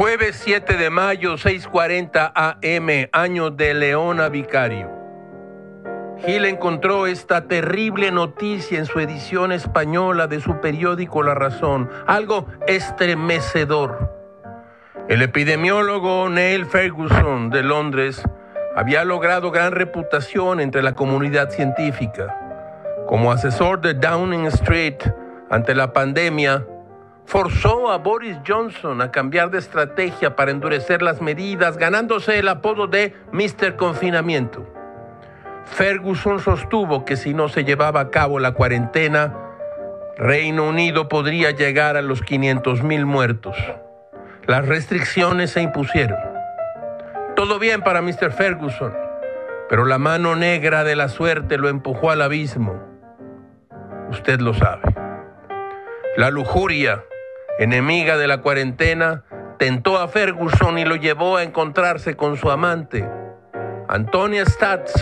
Jueves 7 de mayo, 6:40 AM, año de Leona Vicario. Gil encontró esta terrible noticia en su edición española de su periódico La Razón, algo estremecedor. El epidemiólogo Neil Ferguson de Londres había logrado gran reputación entre la comunidad científica. Como asesor de Downing Street ante la pandemia, forzó a Boris Johnson a cambiar de estrategia para endurecer las medidas, ganándose el apodo de Mr. Confinamiento. Ferguson sostuvo que si no se llevaba a cabo la cuarentena, Reino Unido podría llegar a los 500 mil muertos. Las restricciones se impusieron. Todo bien para Mr. Ferguson, pero la mano negra de la suerte lo empujó al abismo. Usted lo sabe. La lujuria, enemiga de la cuarentena, tentó a Ferguson y lo llevó a encontrarse con su amante, Antonia Statz,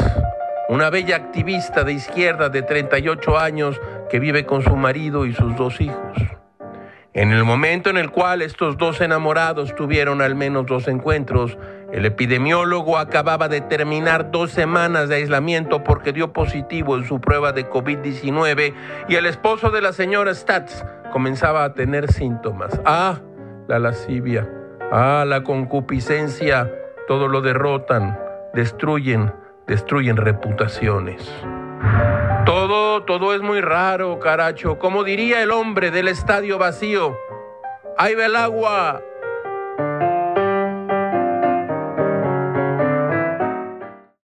una bella activista de izquierda de 38 años que vive con su marido y sus dos hijos. En el momento en el cual estos dos enamorados tuvieron al menos dos encuentros, el epidemiólogo acababa de terminar dos semanas de aislamiento porque dio positivo en su prueba de COVID-19 y el esposo de la señora Statz comenzaba a tener síntomas. Ah, la lascivia, ah, la concupiscencia, todo lo derrotan, destruyen, destruyen reputaciones. Todo, todo es muy raro, caracho. Como diría el hombre del estadio vacío, ahí va el agua,